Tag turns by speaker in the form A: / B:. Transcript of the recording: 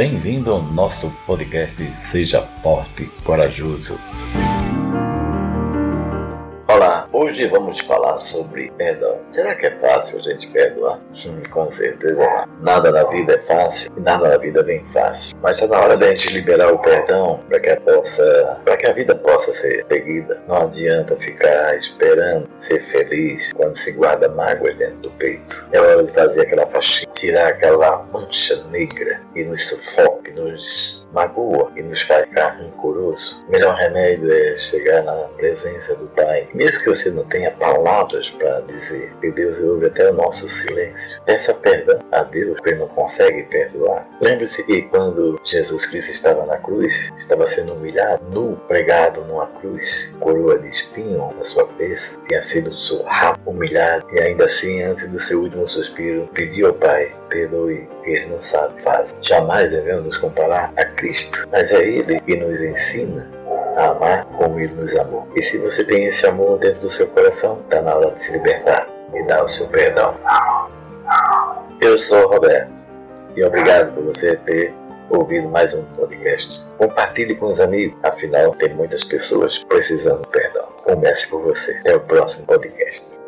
A: Bem-vindo ao nosso podcast Seja Forte Corajoso.
B: Olá, hoje vamos falar sobre perdão. Será que é fácil a gente perdoar? Hum, com certeza. Nada na vida é fácil e nada na vida vem fácil. Mas está na hora da gente liberar o perdão para que, que a vida possa ser seguida. Não adianta ficar esperando ser feliz quando se guarda mágoas dentro do peito. É hora de fazer aquela faxina, tirar aquela mancha negra que nos sufoca, nos magoa e nos faz ficar rancoroso. O melhor remédio é chegar na presença do Pai mesmo que você não tenha palavras para dizer, que Deus ouve até o nosso silêncio. Peça perdão a Deus, porque não consegue perdoar. Lembre-se que quando Jesus Cristo estava na cruz, estava sendo humilhado, nu, pregado numa cruz, coroa de espinho na sua cabeça, tinha sido surrado, humilhado, e ainda assim, antes do seu último suspiro, pediu ao Pai, perdoe, que ele não sabe fazer. Jamais devemos nos comparar a Cristo, mas é Ele que nos ensina a amar como Ele nos amou. E se você tem esse amor dentro do seu coração, está na hora de se libertar e dar o seu perdão. Eu sou o Roberto e obrigado por você ter ouvido mais um podcast. Compartilhe com os amigos, afinal tem muitas pessoas precisando de perdão. Comece por você. Até o próximo podcast.